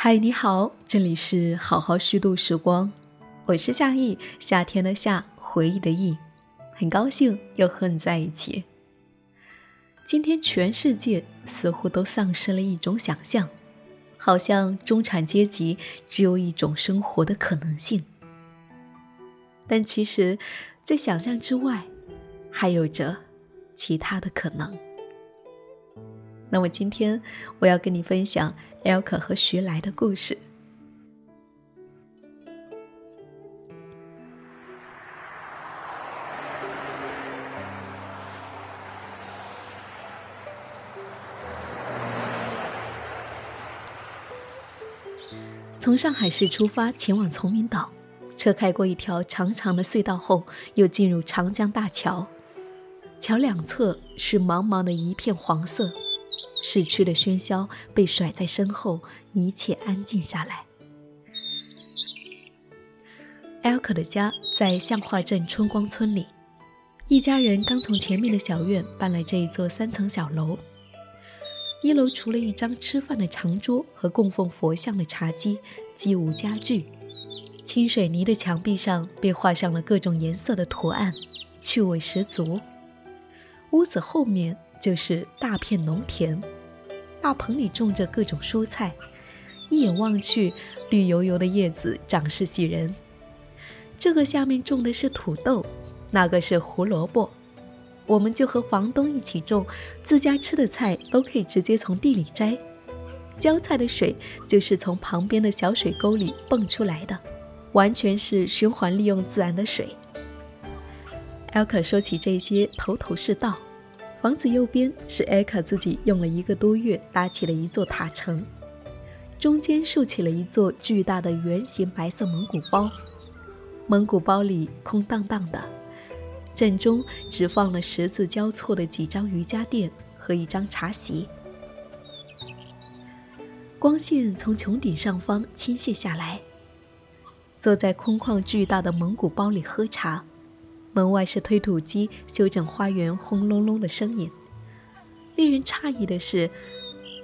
嗨，你好，这里是好好虚度时光，我是夏意，夏天的夏，回忆的忆，很高兴又和你在一起。今天全世界似乎都丧失了一种想象，好像中产阶级只有一种生活的可能性，但其实，在想象之外，还有着其他的可能。那么今天我要跟你分享艾尔可和徐来的故事。从上海市出发前往崇明岛，车开过一条长长的隧道后，又进入长江大桥，桥两侧是茫茫的一片黄色。市区的喧嚣被甩在身后，一切安静下来。艾尔可的家在向化镇春光村里，一家人刚从前面的小院搬来这一座三层小楼。一楼除了一张吃饭的长桌和供奉佛像的茶几，几无家具。清水泥的墙壁上被画上了各种颜色的图案，趣味十足。屋子后面。就是大片农田，大棚里种着各种蔬菜，一眼望去，绿油油的叶子长势喜人。这个下面种的是土豆，那个是胡萝卜。我们就和房东一起种，自家吃的菜都可以直接从地里摘。浇菜的水就是从旁边的小水沟里蹦出来的，完全是循环利用自然的水。艾可说起这些，头头是道。房子右边是艾卡自己用了一个多月搭起的一座塔城，中间竖起了一座巨大的圆形白色蒙古包，蒙古包里空荡荡的，正中只放了十字交错的几张瑜伽垫和一张茶席。光线从穹顶上方倾泻下来，坐在空旷巨大的蒙古包里喝茶。门外是推土机修整花园轰隆隆的声音。令人诧异的是，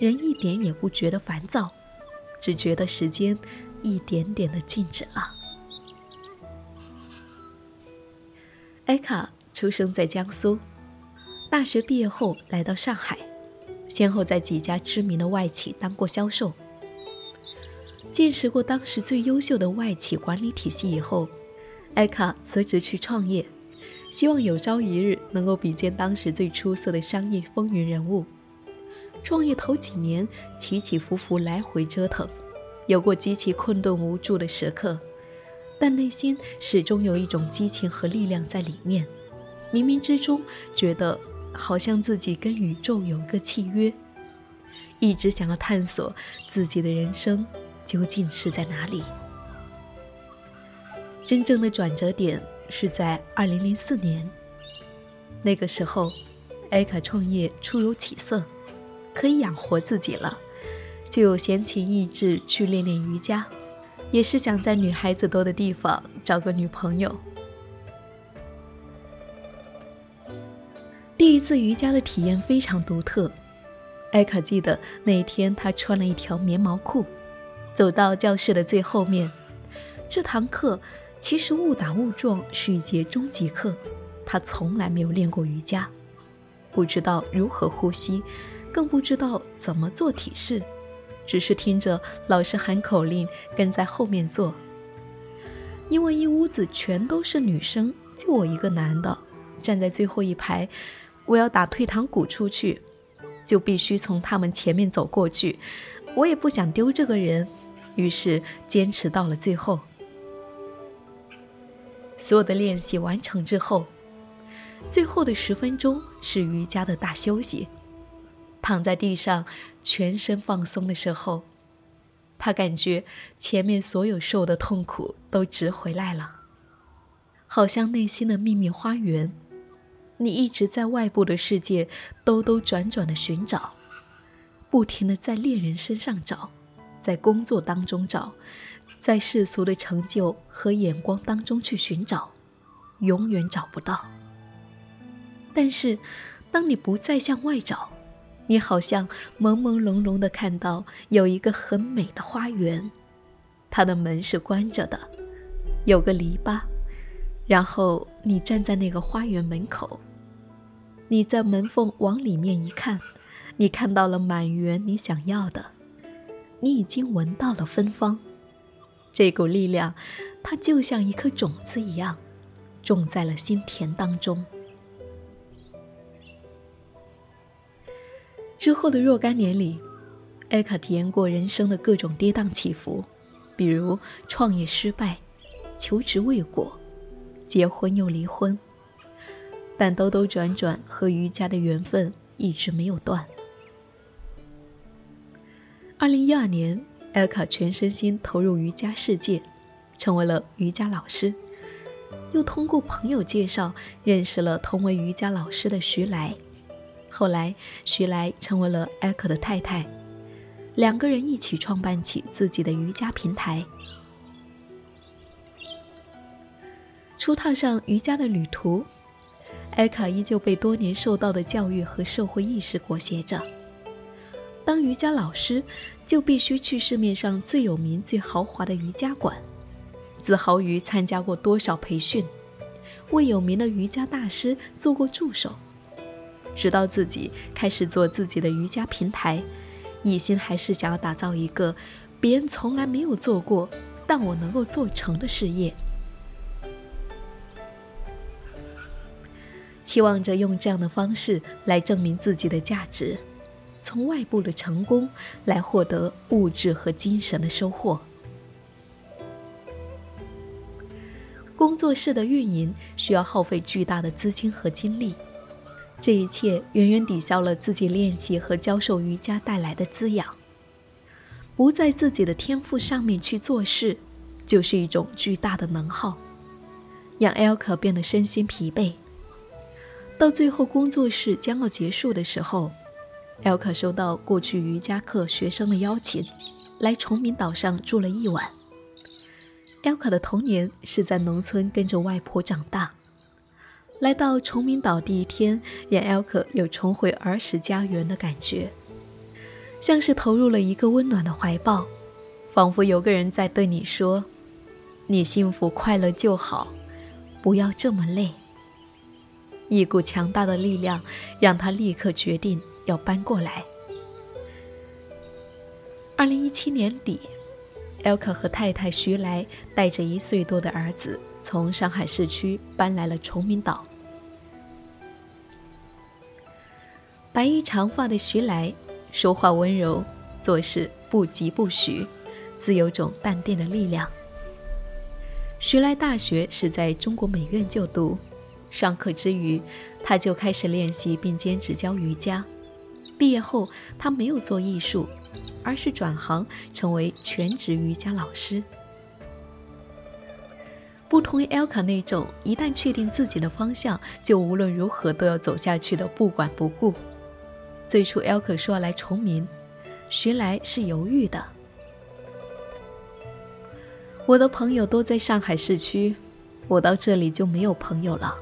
人一点也不觉得烦躁，只觉得时间一点点的静止了。艾卡出生在江苏，大学毕业后来到上海，先后在几家知名的外企当过销售。见识过当时最优秀的外企管理体系以后。艾卡辞职去创业，希望有朝一日能够比肩当时最出色的商业风云人物。创业头几年起起伏伏来回折腾，有过极其困顿无助的时刻，但内心始终有一种激情和力量在里面。冥冥之中觉得好像自己跟宇宙有一个契约，一直想要探索自己的人生究竟是在哪里。真正的转折点是在二零零四年，那个时候，艾卡创业初有起色，可以养活自己了，就有闲情逸致去练练瑜伽，也是想在女孩子多的地方找个女朋友。第一次瑜伽的体验非常独特，艾卡记得那一天她穿了一条棉毛裤，走到教室的最后面，这堂课。其实误打误撞是一节终极课，他从来没有练过瑜伽，不知道如何呼吸，更不知道怎么做体式，只是听着老师喊口令，跟在后面做。因为一屋子全都是女生，就我一个男的站在最后一排，我要打退堂鼓出去，就必须从他们前面走过去。我也不想丢这个人，于是坚持到了最后。所有的练习完成之后，最后的十分钟是瑜伽的大休息。躺在地上，全身放松的时候，他感觉前面所有受的痛苦都值回来了，好像内心的秘密花园。你一直在外部的世界兜兜转转的寻找，不停的在恋人身上找，在工作当中找。在世俗的成就和眼光当中去寻找，永远找不到。但是，当你不再向外找，你好像朦朦胧胧地看到有一个很美的花园，它的门是关着的，有个篱笆，然后你站在那个花园门口。你在门缝往里面一看，你看到了满园你想要的，你已经闻到了芬芳。这股力量，它就像一颗种子一样，种在了心田当中。之后的若干年里，艾卡体验过人生的各种跌宕起伏，比如创业失败、求职未果、结婚又离婚，但兜兜转转和瑜伽的缘分一直没有断。二零一二年，艾卡全身心投入瑜伽世界，成为了瑜伽老师，又通过朋友介绍认识了同为瑜伽老师的徐来。后来，徐来成为了艾可的太太，两个人一起创办起自己的瑜伽平台。初踏上瑜伽的旅途，艾卡依旧被多年受到的教育和社会意识裹挟着。当瑜伽老师，就必须去市面上最有名、最豪华的瑜伽馆，自豪于参加过多少培训，为有名的瑜伽大师做过助手。直到自己开始做自己的瑜伽平台，一心还是想要打造一个别人从来没有做过，但我能够做成的事业，期望着用这样的方式来证明自己的价值，从外部的成功来获得物质和精神的收获。工作室的运营需要耗费巨大的资金和精力。这一切远远抵消了自己练习和教授瑜伽带来的滋养。不在自己的天赋上面去做事，就是一种巨大的能耗，让艾可变得身心疲惫。到最后，工作室将要结束的时候，艾可收到过去瑜伽课学生的邀请，来崇明岛上住了一晚。艾可的童年是在农村跟着外婆长大。来到崇明岛第一天，让艾可有重回儿时家园的感觉，像是投入了一个温暖的怀抱，仿佛有个人在对你说：“你幸福快乐就好，不要这么累。”一股强大的力量让他立刻决定要搬过来。二零一七年底，艾可和太太徐来带着一岁多的儿子从上海市区搬来了崇明岛。白衣长发的徐来，说话温柔，做事不急不徐，自有种淡定的力量。徐来大学是在中国美院就读，上课之余，他就开始练习并兼职教瑜伽。毕业后，他没有做艺术，而是转行成为全职瑜伽老师。不同于 Elka 那种一旦确定自己的方向，就无论如何都要走下去的不管不顾。最初 Elka 说要来崇明，徐来是犹豫的。我的朋友都在上海市区，我到这里就没有朋友了。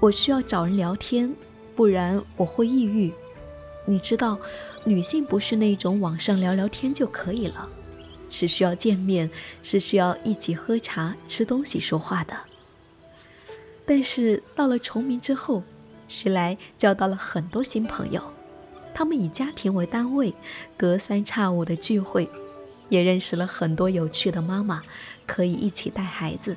我需要找人聊天，不然我会抑郁。你知道，女性不是那种网上聊聊天就可以了，是需要见面，是需要一起喝茶、吃东西、说话的。但是到了崇明之后，徐来交到了很多新朋友。他们以家庭为单位，隔三差五的聚会，也认识了很多有趣的妈妈，可以一起带孩子。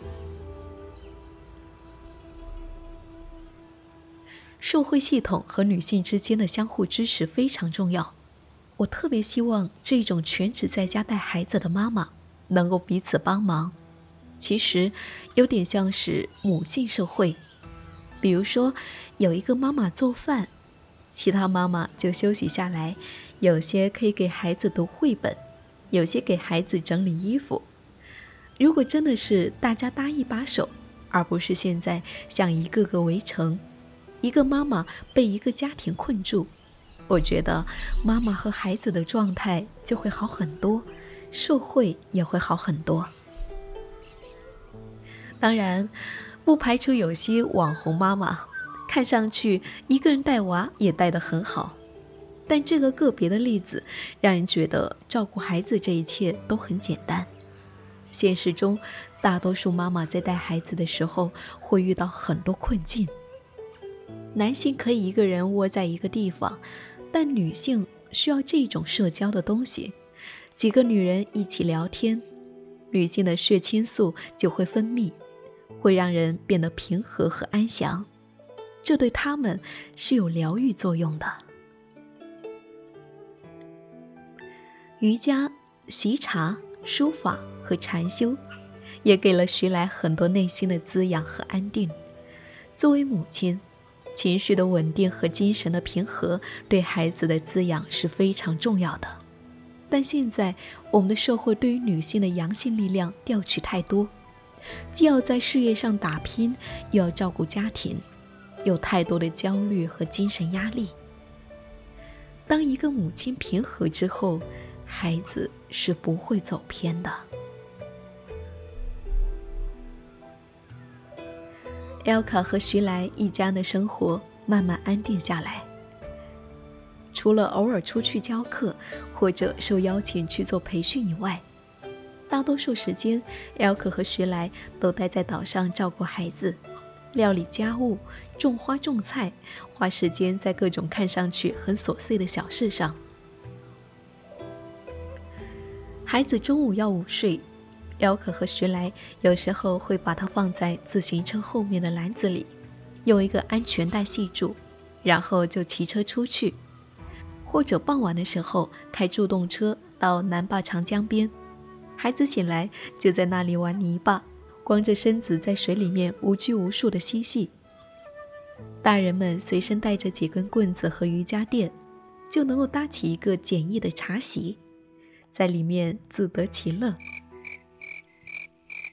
社会系统和女性之间的相互支持非常重要。我特别希望这种全职在家带孩子的妈妈能够彼此帮忙。其实，有点像是母性社会。比如说，有一个妈妈做饭。其他妈妈就休息下来，有些可以给孩子读绘本，有些给孩子整理衣服。如果真的是大家搭一把手，而不是现在像一个个围城，一个妈妈被一个家庭困住，我觉得妈妈和孩子的状态就会好很多，社会也会好很多。当然，不排除有些网红妈妈。看上去一个人带娃也带得很好，但这个个别的例子让人觉得照顾孩子这一切都很简单。现实中，大多数妈妈在带孩子的时候会遇到很多困境。男性可以一个人窝在一个地方，但女性需要这种社交的东西，几个女人一起聊天，女性的血清素就会分泌，会让人变得平和和安详，这对他们是有疗愈作用的。瑜伽、习茶、书法和禅修，也给了徐来很多内心的滋养和安定。作为母亲，情绪的稳定和精神的平和，对孩子的滋养是非常重要的。但现在，我们的社会对于女性的阳性力量调取太多，既要在事业上打拼，又要照顾家庭，有太多的焦虑和精神压力。当一个母亲平和之后，孩子是不会走偏的。艾卡和徐来一家的生活慢慢安定下来。除了偶尔出去教课或者受邀请去做培训以外，大多数时间，艾卡和徐来都待在岛上照顾孩子、料理家务、种花种菜，花时间在各种看上去很琐碎的小事上。孩子中午要午睡，姚可和徐来有时候会把它放在自行车后面的篮子里，用一个安全带系住，然后就骑车出去，或者傍晚的时候开助动车到南坝长江边，孩子醒来就在那里玩泥巴，光着身子在水里面无拘无束的嬉戏。大人们随身带着几根棍子和瑜伽垫，就能够搭起一个简易的茶席。在里面自得其乐。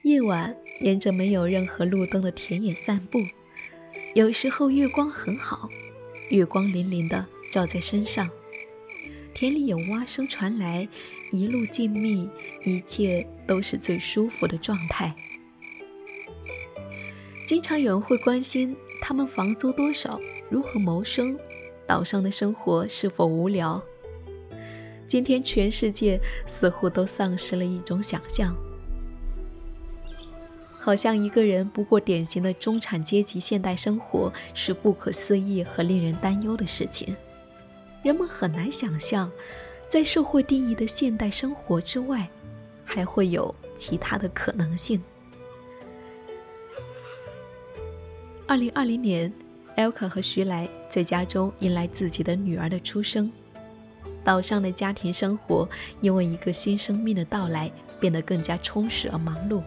夜晚沿着没有任何路灯的田野散步，有时候月光很好，月光粼粼的照在身上，田里有蛙声传来，一路静谧，一切都是最舒服的状态。经常有人会关心他们房租多少，如何谋生，岛上的生活是否无聊。今天，全世界似乎都丧失了一种想象，好像一个人不过典型的中产阶级现代生活是不可思议和令人担忧的事情。人们很难想象，在社会定义的现代生活之外，还会有其他的可能性。二零二零年，艾卡和徐来在家中迎来自己的女儿的出生。岛上的家庭生活因为一个新生命的到来变得更加充实而忙碌。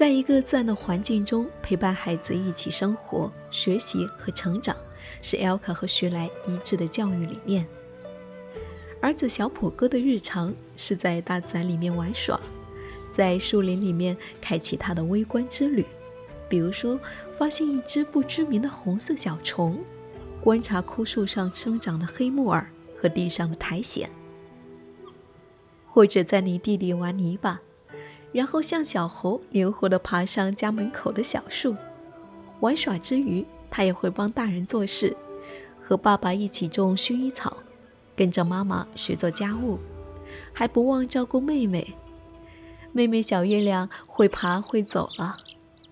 在一个自然的环境中陪伴孩子一起生活、学习和成长，是 Elka 和徐来一致的教育理念。儿子小普哥的日常是在大自然里面玩耍，在树林里面开启他的微观之旅，比如说发现一只不知名的红色小虫。观察枯树上生长的黑木耳和地上的苔藓，或者在泥地里玩泥巴，然后像小猴灵活地爬上家门口的小树。玩耍之余，他也会帮大人做事，和爸爸一起种薰衣草，跟着妈妈学做家务，还不忘照顾妹妹。妹妹小月亮会爬会走了，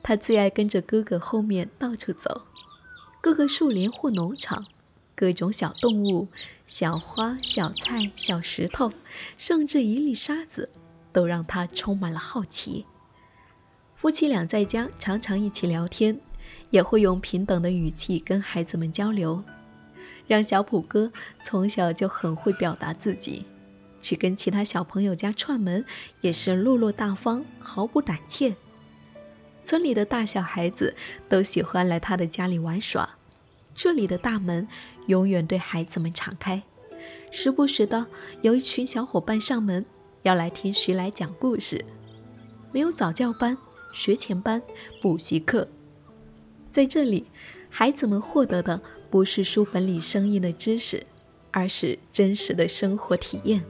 她最爱跟着哥哥后面到处走。各个树林或农场，各种小动物、小花、小菜、小石头，甚至一粒沙子，都让他充满了好奇。夫妻俩在家常常一起聊天，也会用平等的语气跟孩子们交流，让小普哥从小就很会表达自己，去跟其他小朋友家串门也是落落大方，毫不胆怯。村里的大小孩子都喜欢来他的家里玩耍，这里的大门永远对孩子们敞开。时不时的有一群小伙伴上门，要来听徐来讲故事。没有早教班、学前班、补习课，在这里，孩子们获得的不是书本里生硬的知识，而是真实的生活体验。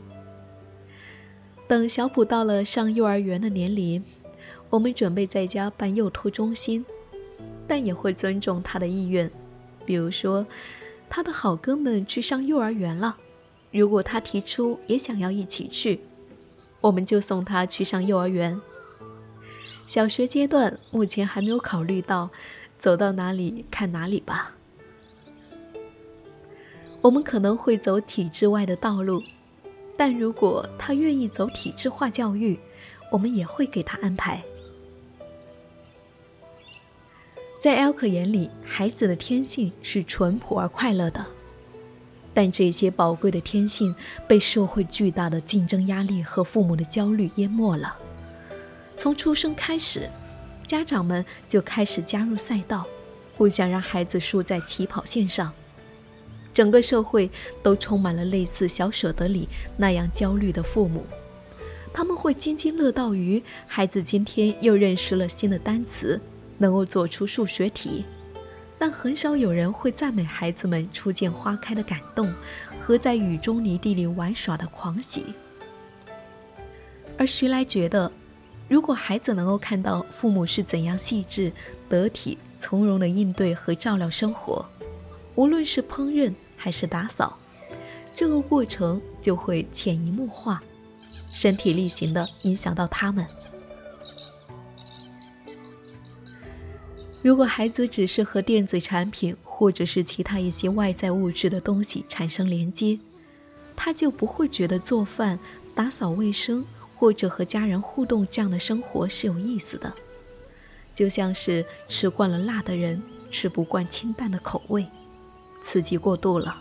等小普到了上幼儿园的年龄。我们准备在家办幼托中心，但也会尊重他的意愿。比如说，他的好哥们去上幼儿园了，如果他提出也想要一起去，我们就送他去上幼儿园。小学阶段目前还没有考虑到，走到哪里看哪里吧。我们可能会走体制外的道路，但如果他愿意走体制化教育，我们也会给他安排。在艾克眼里，孩子的天性是淳朴而快乐的，但这些宝贵的天性被社会巨大的竞争压力和父母的焦虑淹没了。从出生开始，家长们就开始加入赛道，不想让孩子输在起跑线上。整个社会都充满了类似《小舍得》里那样焦虑的父母，他们会津津乐道于孩子今天又认识了新的单词。能够做出数学题，但很少有人会赞美孩子们初见花开的感动和在雨中泥地里玩耍的狂喜。而徐来觉得，如果孩子能够看到父母是怎样细致、得体、从容地应对和照料生活，无论是烹饪还是打扫，这个过程就会潜移默化、身体力行地影响到他们。如果孩子只是和电子产品或者是其他一些外在物质的东西产生连接，他就不会觉得做饭、打扫卫生或者和家人互动这样的生活是有意思的。就像是吃惯了辣的人吃不惯清淡的口味，刺激过度了，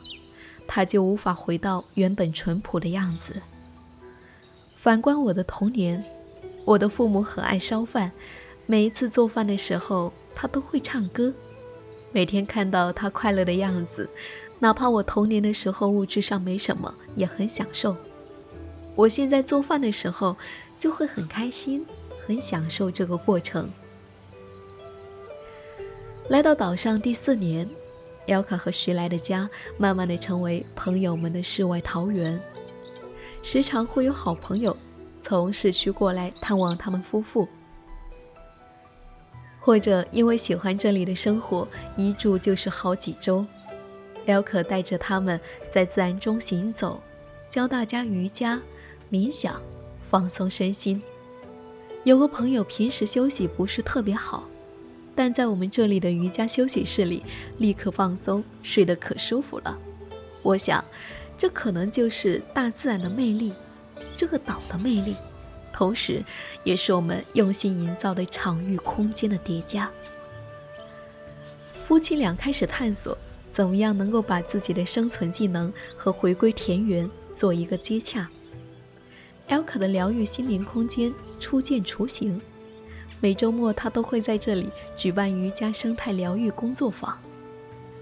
他就无法回到原本淳朴的样子。反观我的童年，我的父母很爱烧饭，每一次做饭的时候。他都会唱歌，每天看到他快乐的样子，哪怕我童年的时候物质上没什么，也很享受。我现在做饭的时候，就会很开心，很享受这个过程。来到岛上第四年，姚卡和徐来的家慢慢的成为朋友们的世外桃源，时常会有好朋友从市区过来探望他们夫妇。或者因为喜欢这里的生活，一住就是好几周。L 可带着他们在自然中行走，教大家瑜伽、冥想、放松身心。有个朋友平时休息不是特别好，但在我们这里的瑜伽休息室里，立刻放松，睡得可舒服了。我想，这可能就是大自然的魅力，这个岛的魅力。同时，也是我们用心营造的场域空间的叠加。夫妻俩开始探索，怎么样能够把自己的生存技能和回归田园做一个接洽。L 可的疗愈心灵空间初见雏形，每周末他都会在这里举办瑜伽生态疗愈工作坊，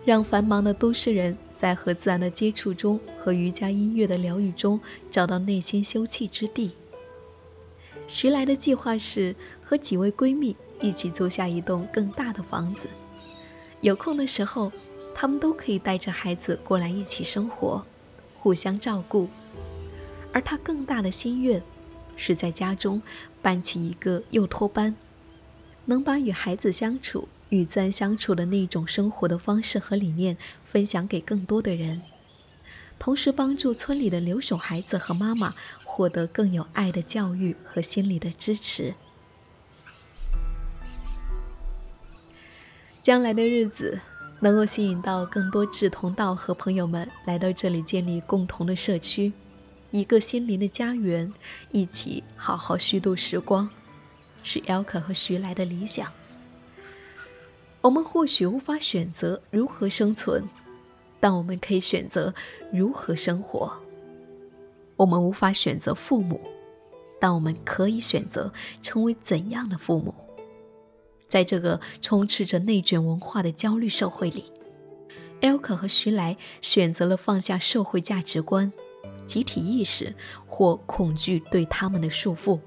让繁忙的都市人在和自然的接触中和瑜伽音乐的疗愈中找到内心休憩之地。徐来的计划是和几位闺蜜一起租下一栋更大的房子，有空的时候，他们都可以带着孩子过来一起生活，互相照顾。而他更大的心愿，是在家中办起一个幼托班，能把与孩子相处、与自然相处的那种生活的方式和理念分享给更多的人，同时帮助村里的留守孩子和妈妈。获得更有爱的教育和心理的支持。将来的日子，能够吸引到更多志同道合朋友们来到这里，建立共同的社区，一个心灵的家园，一起好好虚度时光，是 L 可和徐来的理想。我们或许无法选择如何生存，但我们可以选择如何生活。我们无法选择父母，但我们可以选择成为怎样的父母。在这个充斥着内卷文化的焦虑社会里，L 可和徐来选择了放下社会价值观、集体意识或恐惧对他们的束缚。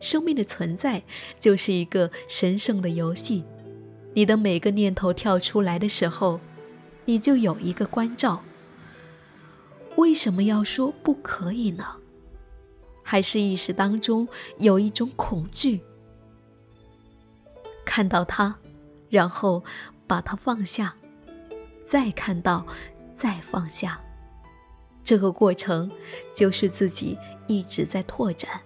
生命的存在就是一个神圣的游戏，你的每个念头跳出来的时候，你就有一个关照。为什么要说不可以呢？还是意识当中有一种恐惧？看到它，然后把它放下，再看到，再放下。这个过程就是自己一直在拓展。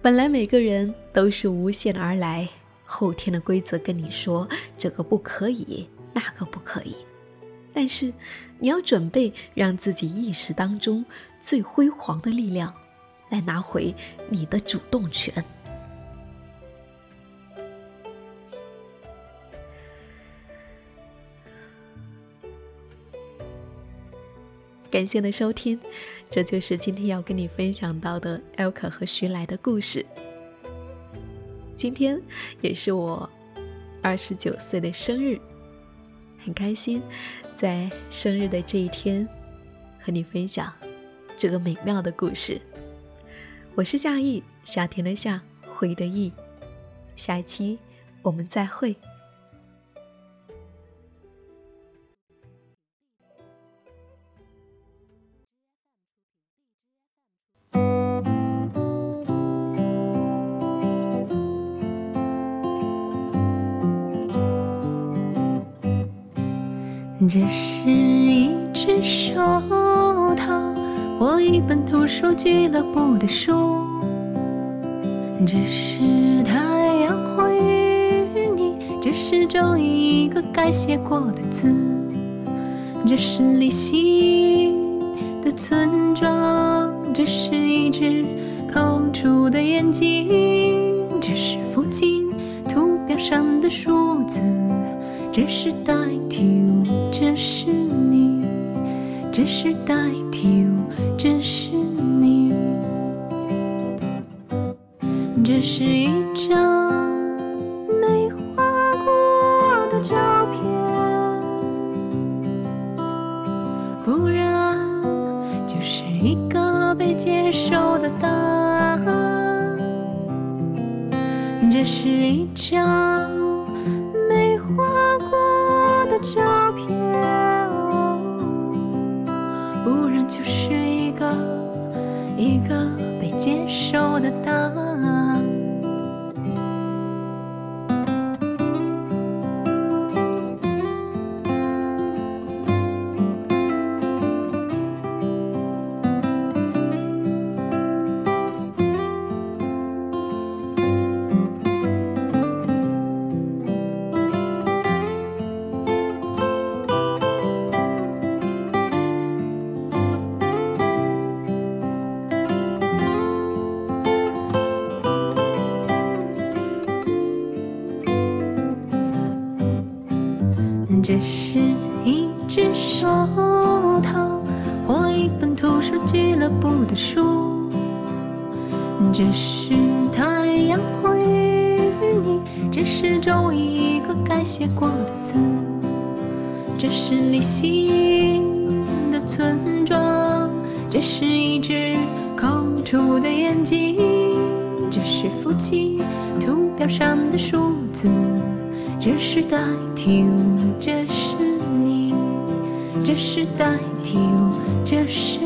本来每个人都是无限而来，后天的规则跟你说这个不可以，那个不可以，但是你要准备让自己意识当中最辉煌的力量，来拿回你的主动权。感谢的收听，这就是今天要跟你分享到的艾可和徐来的故事。今天也是我二十九岁的生日，很开心在生日的这一天和你分享这个美妙的故事。我是夏意，夏天的夏，回的意。下一期我们再会。这是一只手套，或一本图书俱乐部的书。这是太阳或雨你，这是周一个该写过的字。这是离心的村庄，这是一只抠出的眼睛，这是附近图表上的数字。这是代替物，这是你；这是代替物，这是你。这是一张没画过的照片，不然就是一个被接受的答案。这是一张。接受的答案。这是一只手套，或一本图书俱乐部的书。这是太阳或与你，这是终于一个该写过的字。这是离心的村庄，这是一只抠出的眼睛，这是附近图表上的数字。这是代替物，这是你；这是代替物，这是。